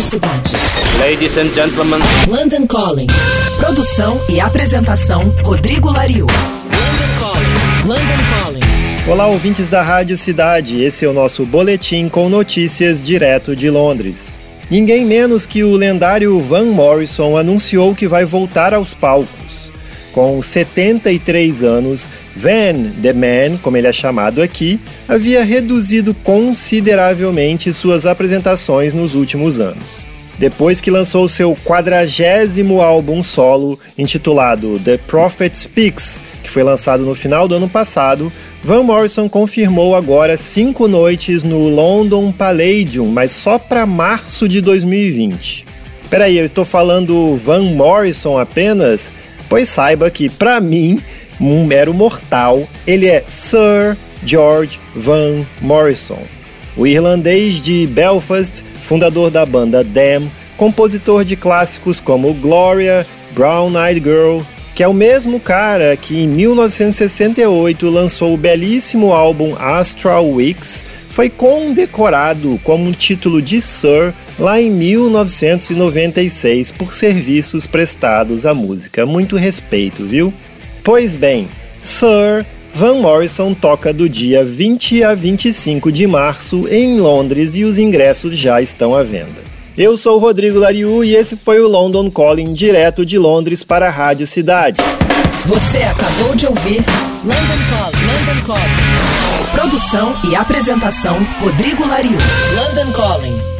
Cidade. Ladies and gentlemen. London Calling. Produção e apresentação Rodrigo Lariu. London Calling. London Calling. Olá, ouvintes da Rádio Cidade. Esse é o nosso boletim com notícias direto de Londres. Ninguém menos que o lendário Van Morrison anunciou que vai voltar aos palcos. Com 73 anos, Van, The Man, como ele é chamado aqui, havia reduzido consideravelmente suas apresentações nos últimos anos. Depois que lançou seu quadragésimo álbum solo, intitulado The Prophet Speaks, que foi lançado no final do ano passado, Van Morrison confirmou agora cinco noites no London Palladium, mas só para março de 2020. Peraí, eu estou falando Van Morrison apenas? Pois saiba que, para mim, um mero mortal, ele é Sir George Van Morrison. O irlandês de Belfast, fundador da banda Damn, compositor de clássicos como Gloria, Brown Eyed Girl, que é o mesmo cara que em 1968 lançou o belíssimo álbum Astral Weeks, foi condecorado como um título de Sir lá em 1996 por serviços prestados à música. Muito respeito, viu? Pois bem, Sir Van Morrison toca do dia 20 a 25 de março em Londres e os ingressos já estão à venda. Eu sou o Rodrigo Lariu e esse foi o London Calling direto de Londres para a Rádio Cidade. Você acabou de ouvir London Calling. London Calling. Produção e apresentação Rodrigo Lariu. London Calling.